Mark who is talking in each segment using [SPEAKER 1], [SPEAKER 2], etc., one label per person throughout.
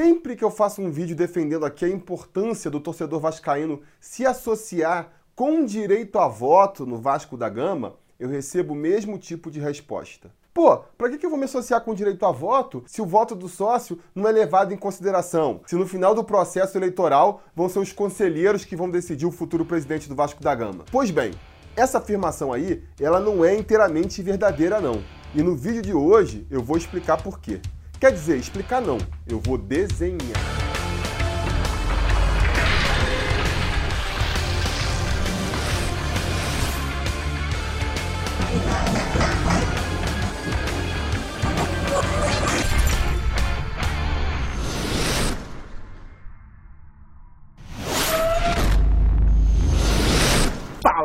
[SPEAKER 1] Sempre que eu faço um vídeo defendendo aqui a importância do torcedor vascaíno se associar com direito a voto no Vasco da Gama, eu recebo o mesmo tipo de resposta. Pô, pra que eu vou me associar com direito a voto se o voto do sócio não é levado em consideração? Se no final do processo eleitoral vão ser os conselheiros que vão decidir o futuro presidente do Vasco da Gama? Pois bem, essa afirmação aí, ela não é inteiramente verdadeira não. E no vídeo de hoje eu vou explicar por quê. Quer dizer, explicar não, eu vou desenhar.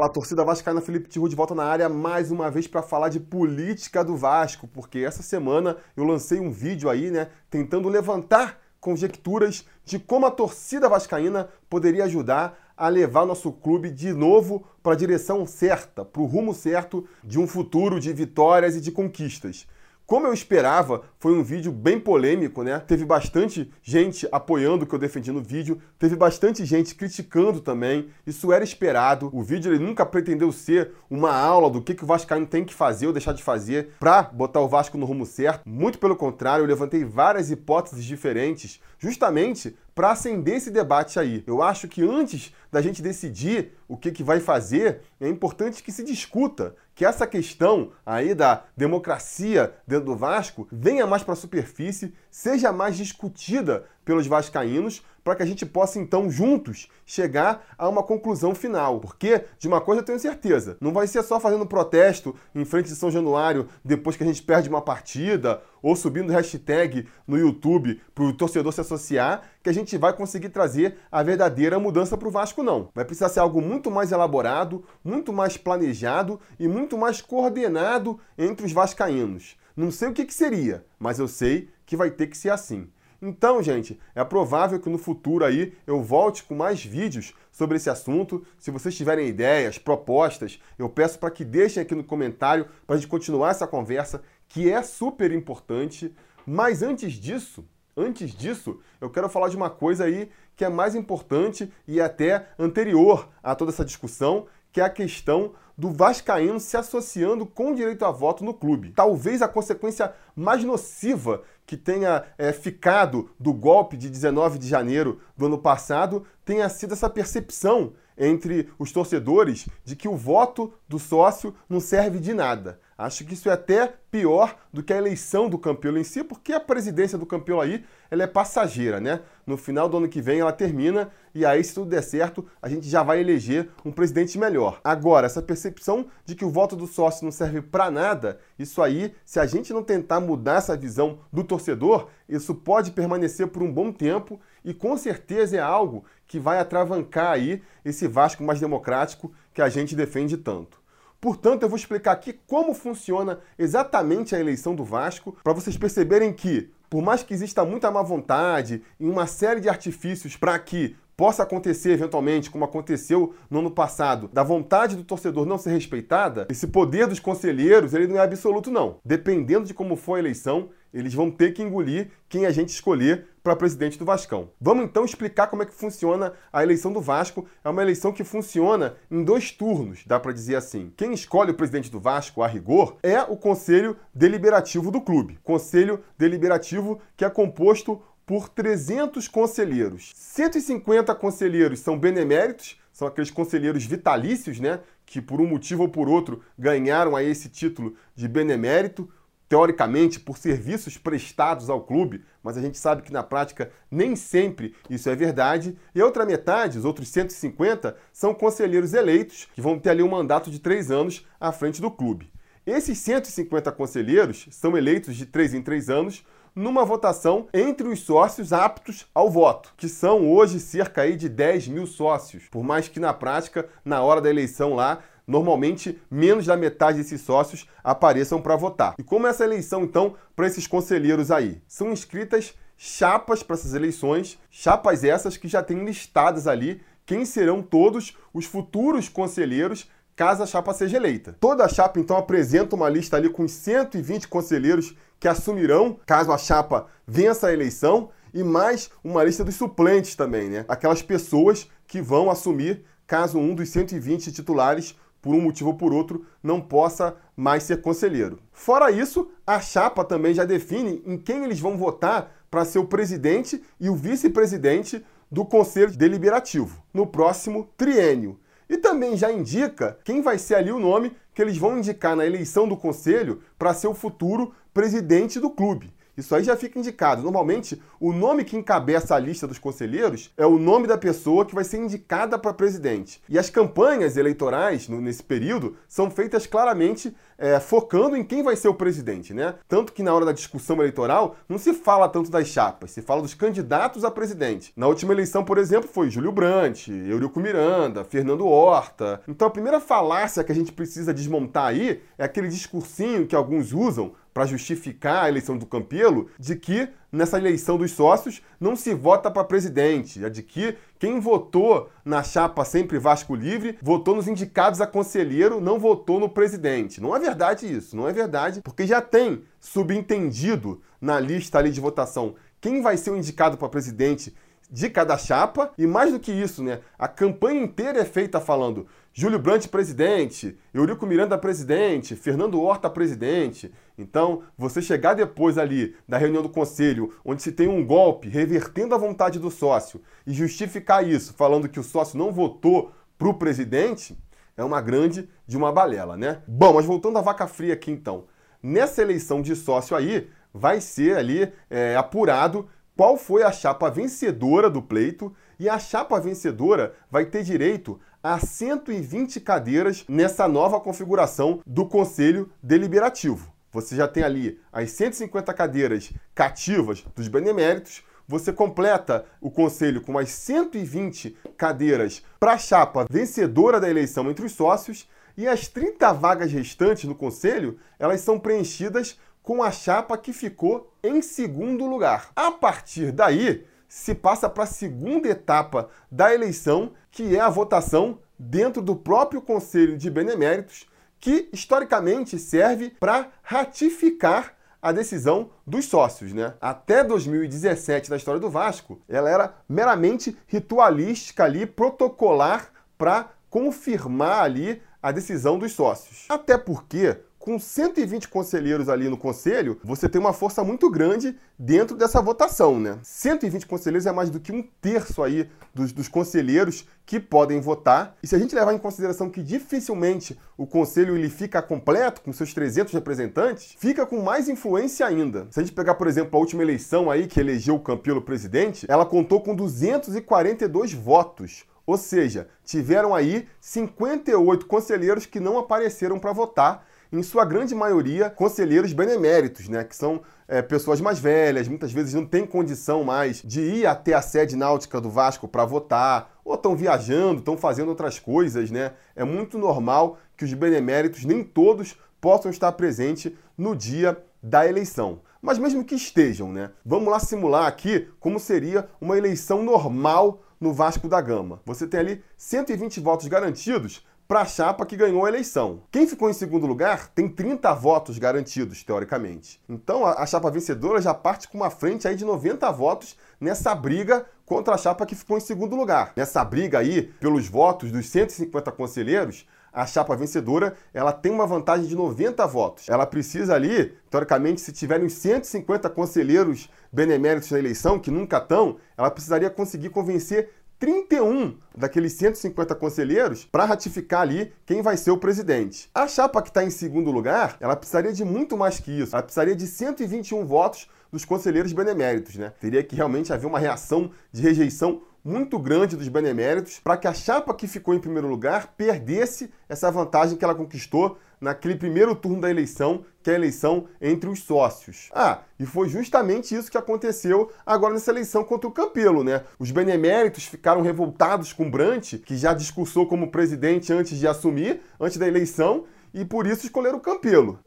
[SPEAKER 1] Fala, torcida vascaína, Felipe Tiru de volta na área mais uma vez para falar de política do Vasco, porque essa semana eu lancei um vídeo aí, né, tentando levantar conjecturas de como a torcida vascaína poderia ajudar a levar nosso clube de novo para a direção certa, para o rumo certo de um futuro de vitórias e de conquistas. Como eu esperava, foi um vídeo bem polêmico, né? Teve bastante gente apoiando o que eu defendi no vídeo, teve bastante gente criticando também. Isso era esperado. O vídeo ele nunca pretendeu ser uma aula do que, que o Vascaíno tem que fazer ou deixar de fazer para botar o Vasco no rumo certo. Muito pelo contrário, eu levantei várias hipóteses diferentes, justamente para acender esse debate aí. Eu acho que antes da gente decidir o que, que vai fazer, é importante que se discuta que essa questão aí da democracia dentro do Vasco venha mais para a superfície, seja mais discutida pelos vascaínos, para que a gente possa então juntos chegar a uma conclusão final. Porque de uma coisa eu tenho certeza, não vai ser só fazendo protesto em frente de São Januário depois que a gente perde uma partida ou subindo hashtag no YouTube para o torcedor se associar que a gente vai conseguir trazer a verdadeira mudança para o Vasco não. Vai precisar ser algo muito mais elaborado, muito mais planejado e muito mais coordenado entre os vascaínos. Não sei o que, que seria, mas eu sei que vai ter que ser assim. Então, gente, é provável que no futuro aí eu volte com mais vídeos sobre esse assunto. Se vocês tiverem ideias, propostas, eu peço para que deixem aqui no comentário para a gente continuar essa conversa, que é super importante. Mas antes disso, antes disso, eu quero falar de uma coisa aí que é mais importante e até anterior a toda essa discussão, que é a questão do Vascaíno se associando com direito a voto no clube. Talvez a consequência mais nociva que tenha é, ficado do golpe de 19 de janeiro do ano passado tenha sido essa percepção entre os torcedores de que o voto do sócio não serve de nada. Acho que isso é até pior do que a eleição do campeão em si, porque a presidência do campeão aí ela é passageira, né? No final do ano que vem ela termina e aí, se tudo der certo, a gente já vai eleger um presidente melhor. Agora, essa percepção de que o voto do sócio não serve para nada, isso aí, se a gente não tentar mudar essa visão do torcedor, isso pode permanecer por um bom tempo e com certeza é algo que vai atravancar aí esse Vasco mais democrático que a gente defende tanto. Portanto, eu vou explicar aqui como funciona exatamente a eleição do Vasco, para vocês perceberem que, por mais que exista muita má vontade e uma série de artifícios para que possa acontecer eventualmente, como aconteceu no ano passado, da vontade do torcedor não ser respeitada, esse poder dos conselheiros ele não é absoluto não. Dependendo de como for a eleição, eles vão ter que engolir quem a gente escolher para presidente do Vascão. Vamos então explicar como é que funciona a eleição do Vasco. É uma eleição que funciona em dois turnos, dá para dizer assim. Quem escolhe o presidente do Vasco, a rigor, é o Conselho Deliberativo do clube. Conselho Deliberativo que é composto por 300 conselheiros. 150 conselheiros são beneméritos, são aqueles conselheiros vitalícios, né, que por um motivo ou por outro ganharam aí esse título de benemérito, teoricamente por serviços prestados ao clube, mas a gente sabe que na prática nem sempre isso é verdade. E a outra metade, os outros 150, são conselheiros eleitos que vão ter ali um mandato de três anos à frente do clube. Esses 150 conselheiros são eleitos de três em três anos numa votação entre os sócios aptos ao voto, que são hoje cerca de 10 mil sócios, por mais que na prática, na hora da eleição lá, normalmente menos da metade desses sócios apareçam para votar. E como é essa eleição, então, para esses conselheiros aí? São inscritas chapas para essas eleições, chapas essas que já têm listadas ali quem serão todos os futuros conselheiros caso a chapa seja eleita. Toda a chapa, então, apresenta uma lista ali com 120 conselheiros que assumirão caso a chapa vença a eleição e mais uma lista dos suplentes também, né? Aquelas pessoas que vão assumir caso um dos 120 titulares por um motivo ou por outro, não possa mais ser conselheiro. Fora isso, a chapa também já define em quem eles vão votar para ser o presidente e o vice-presidente do Conselho Deliberativo no próximo triênio. E também já indica quem vai ser ali o nome que eles vão indicar na eleição do conselho para ser o futuro presidente do clube. Isso aí já fica indicado. Normalmente, o nome que encabeça a lista dos conselheiros é o nome da pessoa que vai ser indicada para presidente. E as campanhas eleitorais no, nesse período são feitas claramente é, focando em quem vai ser o presidente, né? Tanto que na hora da discussão eleitoral não se fala tanto das chapas, se fala dos candidatos a presidente. Na última eleição, por exemplo, foi Júlio Brandt, Eurico Miranda, Fernando Horta. Então a primeira falácia que a gente precisa desmontar aí é aquele discursinho que alguns usam para justificar a eleição do Campelo, de que nessa eleição dos sócios não se vota para presidente, é de que quem votou na chapa sempre Vasco Livre votou nos indicados a conselheiro, não votou no presidente. Não é verdade isso, não é verdade, porque já tem subentendido na lista ali de votação quem vai ser o indicado para presidente de cada chapa. E mais do que isso, né? A campanha inteira é feita falando Júlio Brandt presidente, Eurico Miranda presidente, Fernando Horta presidente. Então, você chegar depois ali da reunião do conselho, onde se tem um golpe revertendo a vontade do sócio e justificar isso falando que o sócio não votou para o presidente, é uma grande de uma balela, né? Bom, mas voltando à vaca fria aqui então. Nessa eleição de sócio aí, vai ser ali é, apurado qual foi a chapa vencedora do pleito e a chapa vencedora vai ter direito a 120 cadeiras nessa nova configuração do Conselho Deliberativo. Você já tem ali as 150 cadeiras cativas dos beneméritos, você completa o conselho com as 120 cadeiras para a chapa vencedora da eleição entre os sócios e as 30 vagas restantes no conselho, elas são preenchidas com a chapa que ficou em segundo lugar. A partir daí, se passa para a segunda etapa da eleição, que é a votação dentro do próprio Conselho de Beneméritos, que historicamente serve para ratificar a decisão dos sócios, né? Até 2017, na história do Vasco, ela era meramente ritualística ali, protocolar para confirmar ali a decisão dos sócios. Até porque com 120 conselheiros ali no conselho, você tem uma força muito grande dentro dessa votação, né? 120 conselheiros é mais do que um terço aí dos, dos conselheiros que podem votar. E se a gente levar em consideração que dificilmente o conselho ele fica completo com seus 300 representantes, fica com mais influência ainda. Se a gente pegar, por exemplo, a última eleição aí que elegeu o Campelo presidente, ela contou com 242 votos. Ou seja, tiveram aí 58 conselheiros que não apareceram para votar em sua grande maioria, conselheiros beneméritos, né? Que são é, pessoas mais velhas, muitas vezes não têm condição mais de ir até a sede náutica do Vasco para votar, ou estão viajando, estão fazendo outras coisas, né? É muito normal que os beneméritos, nem todos, possam estar presentes no dia da eleição. Mas mesmo que estejam, né? Vamos lá simular aqui como seria uma eleição normal no Vasco da Gama. Você tem ali 120 votos garantidos para a chapa que ganhou a eleição. Quem ficou em segundo lugar tem 30 votos garantidos, teoricamente. Então a, a chapa vencedora já parte com uma frente aí de 90 votos nessa briga contra a chapa que ficou em segundo lugar. Nessa briga aí, pelos votos dos 150 conselheiros, a chapa vencedora ela tem uma vantagem de 90 votos. Ela precisa ali, teoricamente, se tiverem 150 conselheiros beneméritos na eleição, que nunca estão, ela precisaria conseguir convencer 31 daqueles 150 conselheiros para ratificar ali quem vai ser o presidente. A chapa que está em segundo lugar, ela precisaria de muito mais que isso. Ela precisaria de 121 votos dos conselheiros beneméritos, né? Teria que realmente haver uma reação de rejeição muito grande dos beneméritos para que a chapa que ficou em primeiro lugar perdesse essa vantagem que ela conquistou naquele primeiro turno da eleição, que é a eleição entre os sócios. Ah, e foi justamente isso que aconteceu agora nessa eleição contra o Campelo, né? Os beneméritos ficaram revoltados com Brant, que já discursou como presidente antes de assumir, antes da eleição, e por isso escolheram o Campelo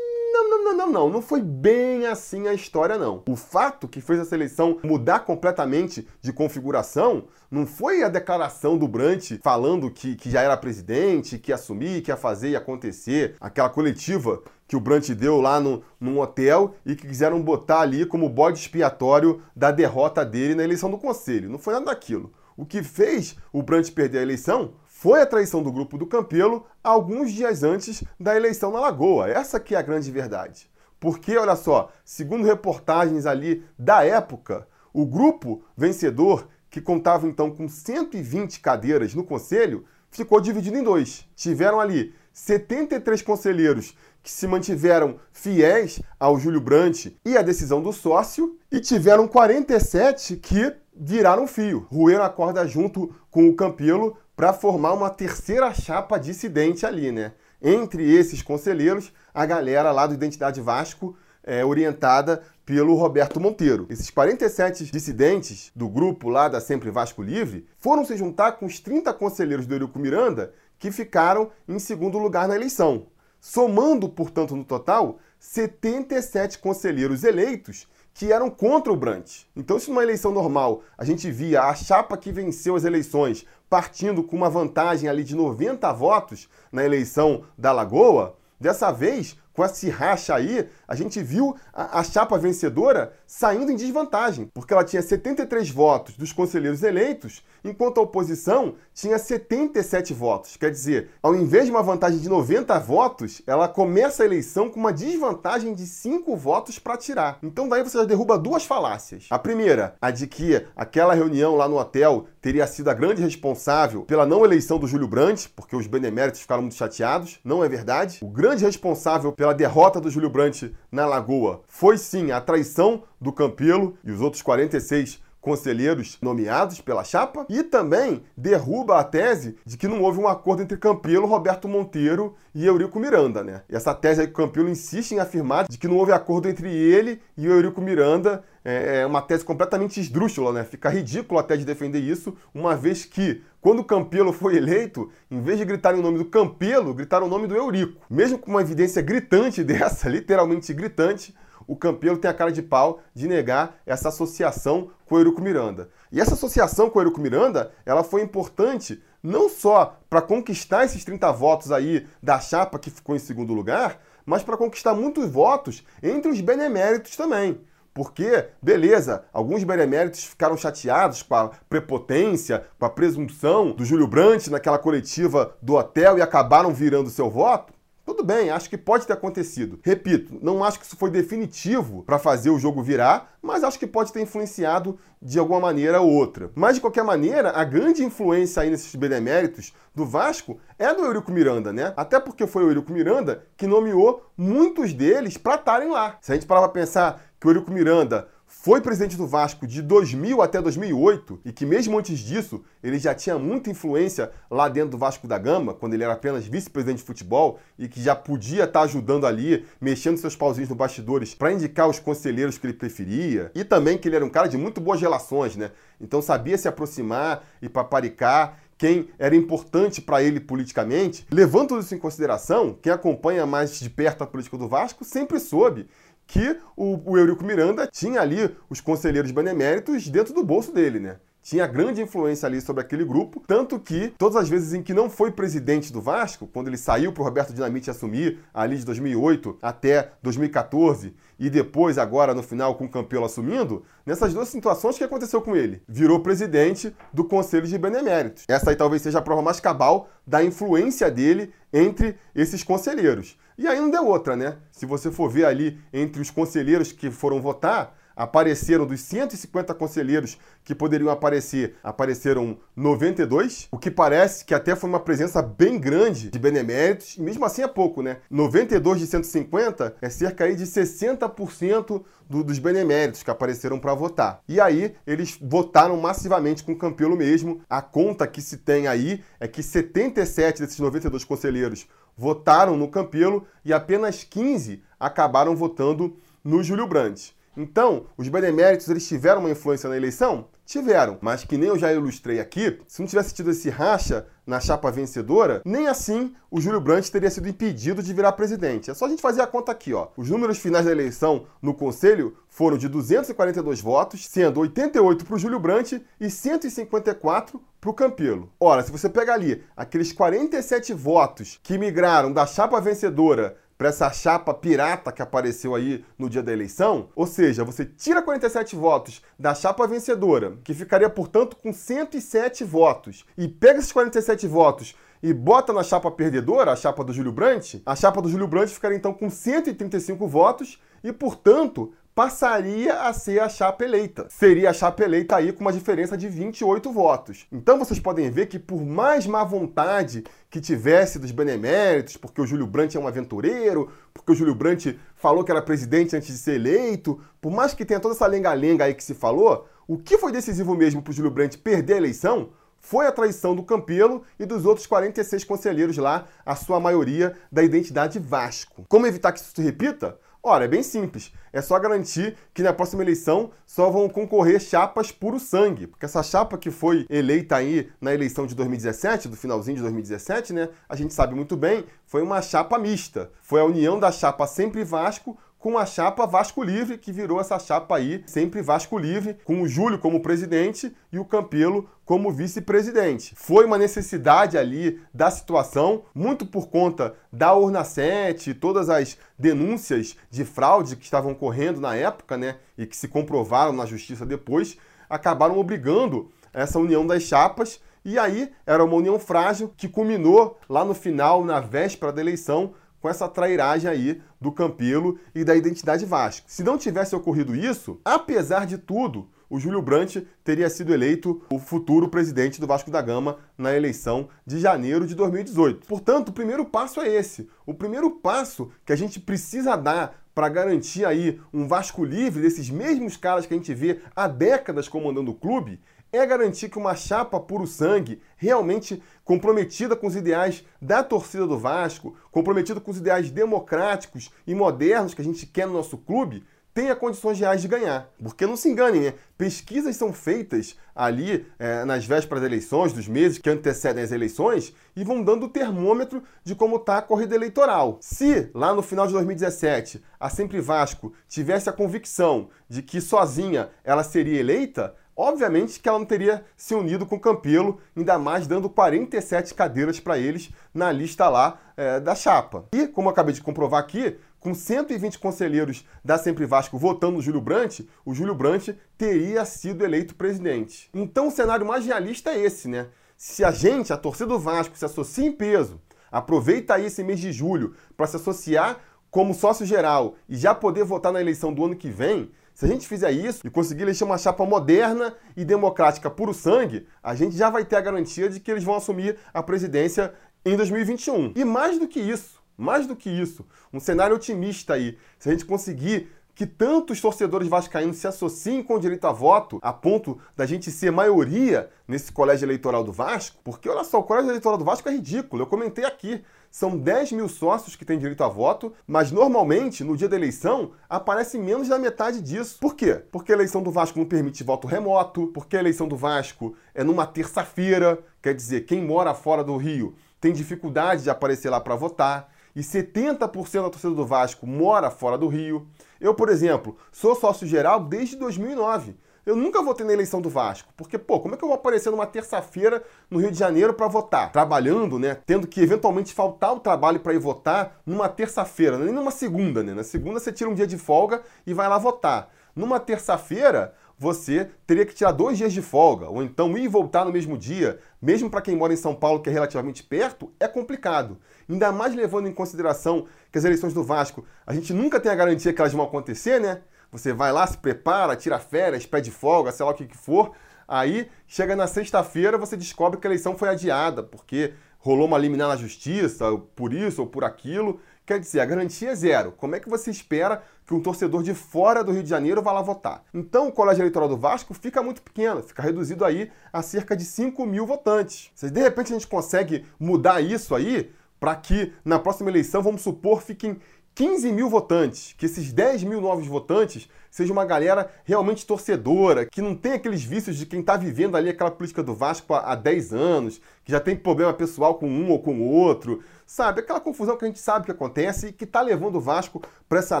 [SPEAKER 1] Não, não, não, não, não. Não foi bem assim a história, não. O fato que fez a seleção mudar completamente de configuração não foi a declaração do Brant falando que, que já era presidente, que ia assumir, que ia fazer e acontecer, aquela coletiva que o Brant deu lá no, num hotel e que quiseram botar ali como bode expiatório da derrota dele na eleição do conselho. Não foi nada daquilo. O que fez o Brant perder a eleição foi a traição do grupo do Campelo alguns dias antes da eleição na Lagoa. Essa que é a grande verdade. Porque, olha só, segundo reportagens ali da época, o grupo vencedor, que contava então com 120 cadeiras no conselho, ficou dividido em dois. Tiveram ali 73 conselheiros que se mantiveram fiéis ao Júlio Brandt e à decisão do sócio, e tiveram 47 que viraram fio, roeram a corda junto com o Campelo para formar uma terceira chapa dissidente ali, né? Entre esses conselheiros, a galera lá do Identidade Vasco, é, orientada pelo Roberto Monteiro. Esses 47 dissidentes do grupo lá da Sempre Vasco Livre foram se juntar com os 30 conselheiros do Eurico Miranda que ficaram em segundo lugar na eleição. Somando, portanto, no total, 77 conselheiros eleitos que eram contra o Brant. Então, se numa eleição normal a gente via a chapa que venceu as eleições partindo com uma vantagem ali de 90 votos na eleição da Lagoa, dessa vez com esse racha aí, a gente viu a, a, chapa vencedora saindo em desvantagem, porque ela tinha 73 votos dos conselheiros eleitos, enquanto a oposição tinha 77 votos. Quer dizer, ao invés de uma vantagem de 90 votos, ela começa a eleição com uma desvantagem de 5 votos para tirar. Então daí você já derruba duas falácias. A primeira, a de que aquela reunião lá no hotel teria sido a grande responsável pela não eleição do Júlio Brandt, porque os beneméritos ficaram muito chateados. Não é verdade. O grande responsável pela derrota do Júlio Brandt na Lagoa foi sim a traição do Campelo e os outros 46 conselheiros nomeados pela chapa e também derruba a tese de que não houve um acordo entre Campelo, Roberto Monteiro e Eurico Miranda, né? E essa tese aí que Campelo insiste em afirmar de que não houve acordo entre ele e Eurico Miranda é, é uma tese completamente esdrúxula, né? Fica ridículo até de defender isso, uma vez que quando Campelo foi eleito, em vez de gritarem o nome do Campelo, gritaram o nome do Eurico. Mesmo com uma evidência gritante dessa, literalmente gritante, o Campelo tem a cara de pau de negar essa associação com o Eurico Miranda. E essa associação com o Eurico Miranda, ela foi importante não só para conquistar esses 30 votos aí da chapa que ficou em segundo lugar, mas para conquistar muitos votos entre os beneméritos também. Porque, beleza, alguns beneméritos ficaram chateados com a prepotência, com a presunção do Júlio Brandt naquela coletiva do hotel e acabaram virando seu voto. Tudo bem, acho que pode ter acontecido. Repito, não acho que isso foi definitivo para fazer o jogo virar, mas acho que pode ter influenciado de alguma maneira ou outra. Mas de qualquer maneira, a grande influência aí nesses beneméritos do Vasco é do Eurico Miranda, né? Até porque foi o Eurico Miranda que nomeou muitos deles para estarem lá. Se a gente parar para pensar que o Eurico Miranda foi presidente do Vasco de 2000 até 2008 e que mesmo antes disso ele já tinha muita influência lá dentro do Vasco da Gama, quando ele era apenas vice-presidente de futebol e que já podia estar ajudando ali, mexendo seus pauzinhos no bastidores para indicar os conselheiros que ele preferia e também que ele era um cara de muito boas relações, né? Então sabia se aproximar e paparicar quem era importante para ele politicamente. Levando isso em consideração, quem acompanha mais de perto a política do Vasco sempre soube que o, o Eurico Miranda tinha ali os conselheiros beneméritos dentro do bolso dele, né? Tinha grande influência ali sobre aquele grupo, tanto que todas as vezes em que não foi presidente do Vasco, quando ele saiu para o Roberto Dinamite assumir ali de 2008 até 2014 e depois agora no final com o Campelo assumindo, nessas duas situações o que aconteceu com ele? Virou presidente do Conselho de Beneméritos. Essa aí talvez seja a prova mais cabal da influência dele entre esses conselheiros. E aí não deu outra, né? Se você for ver ali entre os conselheiros que foram votar, apareceram dos 150 conselheiros que poderiam aparecer, apareceram 92, o que parece que até foi uma presença bem grande de beneméritos, e mesmo assim é pouco, né? 92 de 150 é cerca aí de 60% do, dos beneméritos que apareceram para votar. E aí eles votaram massivamente com o Campelo mesmo. A conta que se tem aí é que 77 desses 92 conselheiros votaram no Campelo e apenas 15 acabaram votando no Júlio Brandt. Então, os beneméritos eles tiveram uma influência na eleição? Tiveram, mas que nem eu já ilustrei aqui, se não tivesse tido esse racha na chapa vencedora, nem assim o Júlio Brandt teria sido impedido de virar presidente. É só a gente fazer a conta aqui, ó. Os números finais da eleição no Conselho foram de 242 votos, sendo 88 para o Júlio Brandt e 154 para o Campelo. Ora, se você pegar ali aqueles 47 votos que migraram da chapa vencedora para essa chapa pirata que apareceu aí no dia da eleição, ou seja, você tira 47 votos da chapa vencedora, que ficaria, portanto, com 107 votos, e pega esses 47 votos e bota na chapa perdedora, a chapa do Júlio Brandt, a chapa do Júlio Brandt ficaria então com 135 votos e, portanto, passaria a ser a chapa eleita. Seria a chapa eleita aí com uma diferença de 28 votos. Então vocês podem ver que por mais má vontade que tivesse dos beneméritos, porque o Júlio Brandt é um aventureiro, porque o Júlio Brandt falou que era presidente antes de ser eleito, por mais que tenha toda essa lenga-lenga aí que se falou, o que foi decisivo mesmo para o Júlio Brandt perder a eleição foi a traição do Campelo e dos outros 46 conselheiros lá, a sua maioria da identidade Vasco. Como evitar que isso se repita? Ora, é bem simples. É só garantir que na próxima eleição só vão concorrer chapas puro sangue. Porque essa chapa que foi eleita aí na eleição de 2017, do finalzinho de 2017, né? A gente sabe muito bem, foi uma chapa mista. Foi a união da chapa Sempre Vasco com a chapa Vasco Livre, que virou essa chapa aí, sempre Vasco Livre, com o Júlio como presidente e o Campelo como vice-presidente. Foi uma necessidade ali da situação, muito por conta da Urna 7, todas as denúncias de fraude que estavam correndo na época, né, e que se comprovaram na justiça depois, acabaram obrigando essa união das chapas e aí era uma união frágil que culminou lá no final, na véspera da eleição, com essa trairagem aí do Campelo e da identidade Vasco. Se não tivesse ocorrido isso, apesar de tudo, o Júlio Brandt teria sido eleito o futuro presidente do Vasco da Gama na eleição de janeiro de 2018. Portanto, o primeiro passo é esse. O primeiro passo que a gente precisa dar para garantir aí um Vasco livre desses mesmos caras que a gente vê há décadas comandando o clube é garantir que uma chapa puro sangue, realmente comprometida com os ideais da torcida do Vasco, comprometida com os ideais democráticos e modernos que a gente quer no nosso clube, tenha condições reais de ganhar. Porque não se enganem, né? Pesquisas são feitas ali é, nas vésperas das eleições, dos meses que antecedem as eleições, e vão dando o termômetro de como está a corrida eleitoral. Se lá no final de 2017 a Sempre Vasco tivesse a convicção de que sozinha ela seria eleita, Obviamente que ela não teria se unido com Campelo, ainda mais dando 47 cadeiras para eles na lista lá é, da chapa. E, como eu acabei de comprovar aqui, com 120 conselheiros da Sempre Vasco votando no Júlio Brandt, o Júlio Brandt teria sido eleito presidente. Então o cenário mais realista é esse, né? Se a gente, a torcida do Vasco, se associa em peso, aproveita aí esse mês de julho para se associar como sócio geral e já poder votar na eleição do ano que vem, se a gente fizer isso e conseguir eleger uma chapa moderna e democrática puro sangue, a gente já vai ter a garantia de que eles vão assumir a presidência em 2021. E mais do que isso, mais do que isso, um cenário otimista aí, se a gente conseguir que tantos torcedores vascaínos se associem com o direito a voto, a ponto da gente ser maioria nesse colégio eleitoral do Vasco, porque olha só, o colégio eleitoral do Vasco é ridículo, eu comentei aqui. São 10 mil sócios que têm direito a voto, mas normalmente, no dia da eleição, aparece menos da metade disso. Por quê? Porque a eleição do Vasco não permite voto remoto, porque a eleição do Vasco é numa terça-feira, quer dizer, quem mora fora do Rio tem dificuldade de aparecer lá para votar e 70% da torcida do Vasco mora fora do Rio. Eu, por exemplo, sou sócio geral desde 2009. Eu nunca votei na eleição do Vasco, porque, pô, como é que eu vou aparecer numa terça-feira no Rio de Janeiro para votar? Trabalhando, né? Tendo que eventualmente faltar o trabalho para ir votar numa terça-feira, nem numa segunda, né? Na segunda você tira um dia de folga e vai lá votar. Numa terça-feira, você teria que tirar dois dias de folga, ou então ir e voltar no mesmo dia, mesmo para quem mora em São Paulo, que é relativamente perto, é complicado. Ainda mais levando em consideração que as eleições do Vasco, a gente nunca tem a garantia que elas vão acontecer, né? Você vai lá, se prepara, tira férias, pede folga, sei lá o que, que for. Aí, chega na sexta-feira, você descobre que a eleição foi adiada, porque rolou uma liminar na justiça, por isso ou por aquilo. Quer dizer, a garantia é zero. Como é que você espera que um torcedor de fora do Rio de Janeiro vá lá votar? Então, o colégio eleitoral do Vasco fica muito pequeno, fica reduzido aí a cerca de 5 mil votantes. Se de repente a gente consegue mudar isso aí, para que na próxima eleição, vamos supor, fiquem 15 mil votantes, que esses 10 mil novos votantes seja uma galera realmente torcedora, que não tem aqueles vícios de quem está vivendo ali aquela política do Vasco há 10 anos, que já tem problema pessoal com um ou com o outro, sabe? Aquela confusão que a gente sabe que acontece e que está levando o Vasco para essa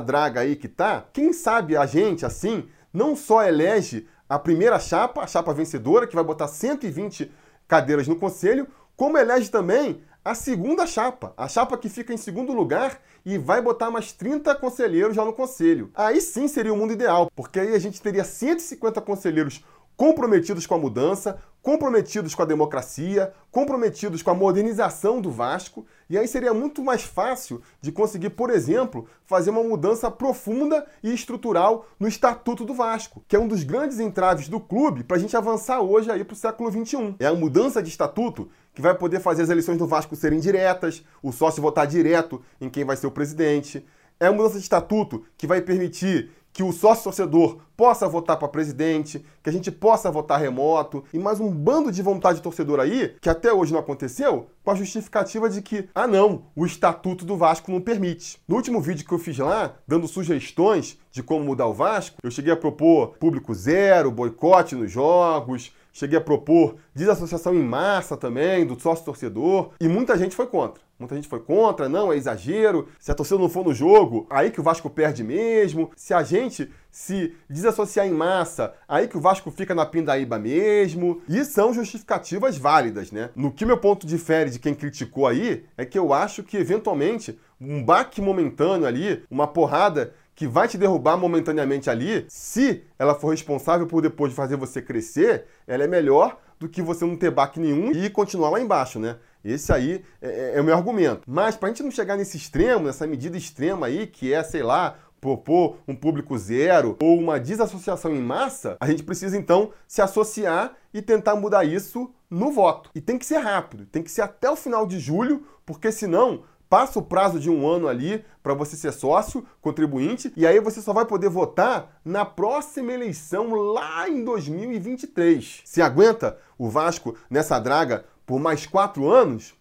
[SPEAKER 1] draga aí que tá. Quem sabe a gente, assim, não só elege a primeira chapa, a chapa vencedora, que vai botar 120 cadeiras no conselho, como elege também a segunda chapa, a chapa que fica em segundo lugar e vai botar mais 30 conselheiros já no conselho. Aí sim seria o mundo ideal, porque aí a gente teria 150 conselheiros comprometidos com a mudança, comprometidos com a democracia, comprometidos com a modernização do Vasco, e aí seria muito mais fácil de conseguir, por exemplo, fazer uma mudança profunda e estrutural no Estatuto do Vasco, que é um dos grandes entraves do clube para a gente avançar hoje aí para o século XXI. É a mudança de estatuto que vai poder fazer as eleições do Vasco serem diretas, o sócio votar direto em quem vai ser o presidente. É a mudança de estatuto que vai permitir que o sócio torcedor possa votar para presidente, que a gente possa votar remoto, e mais um bando de vontade torcedor aí, que até hoje não aconteceu, com a justificativa de que, ah não, o estatuto do Vasco não permite. No último vídeo que eu fiz lá, dando sugestões de como mudar o Vasco, eu cheguei a propor público zero, boicote nos jogos, cheguei a propor desassociação em massa também do sócio torcedor, e muita gente foi contra. Muita gente foi contra, não, é exagero. Se a torcida não for no jogo, aí que o Vasco perde mesmo. Se a gente se desassociar em massa, aí que o Vasco fica na pindaíba mesmo. E são justificativas válidas, né? No que meu ponto difere de quem criticou aí, é que eu acho que eventualmente um baque momentâneo ali, uma porrada que vai te derrubar momentaneamente ali, se ela for responsável por depois de fazer você crescer, ela é melhor do que você não ter baque nenhum e continuar lá embaixo, né? Esse aí é, é, é o meu argumento. Mas para a gente não chegar nesse extremo, nessa medida extrema aí, que é, sei lá, propor um público zero ou uma desassociação em massa, a gente precisa então se associar e tentar mudar isso no voto. E tem que ser rápido, tem que ser até o final de julho, porque senão passa o prazo de um ano ali para você ser sócio, contribuinte, e aí você só vai poder votar na próxima eleição lá em 2023. Se aguenta o Vasco nessa draga por mais quatro anos?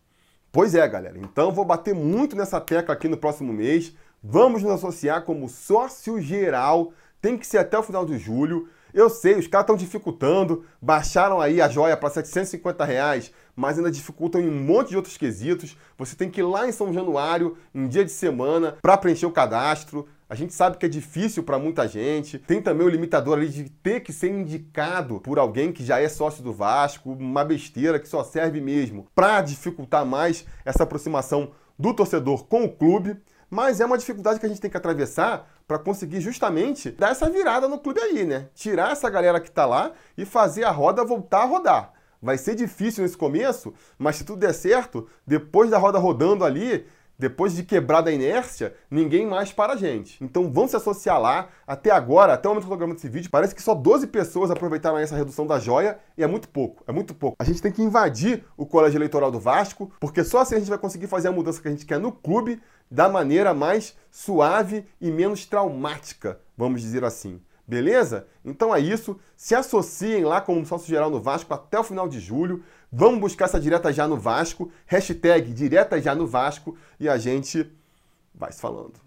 [SPEAKER 1] Pois é, galera. Então vou bater muito nessa tecla aqui no próximo mês. Vamos nos associar como sócio geral. Tem que ser até o final de julho. Eu sei, os caras estão dificultando, baixaram aí a joia para 750 reais, mas ainda dificultam em um monte de outros quesitos. Você tem que ir lá em São Januário, em dia de semana, para preencher o cadastro. A gente sabe que é difícil para muita gente. Tem também o limitador ali de ter que ser indicado por alguém que já é sócio do Vasco, uma besteira que só serve mesmo para dificultar mais essa aproximação do torcedor com o clube. Mas é uma dificuldade que a gente tem que atravessar para conseguir justamente dar essa virada no clube aí, né? Tirar essa galera que está lá e fazer a roda voltar a rodar. Vai ser difícil nesse começo, mas se tudo der certo, depois da roda rodando ali, depois de quebrada a inércia, ninguém mais para a gente. Então vamos se associar lá. Até agora, até o momento do programa desse vídeo, parece que só 12 pessoas aproveitaram essa redução da joia e é muito pouco, é muito pouco. A gente tem que invadir o colégio eleitoral do Vasco, porque só assim a gente vai conseguir fazer a mudança que a gente quer no clube da maneira mais suave e menos traumática, vamos dizer assim. Beleza? Então é isso. Se associem lá como sócio geral no Vasco até o final de julho. Vamos buscar essa direta já no Vasco. Hashtag direta já no Vasco. E a gente vai se falando.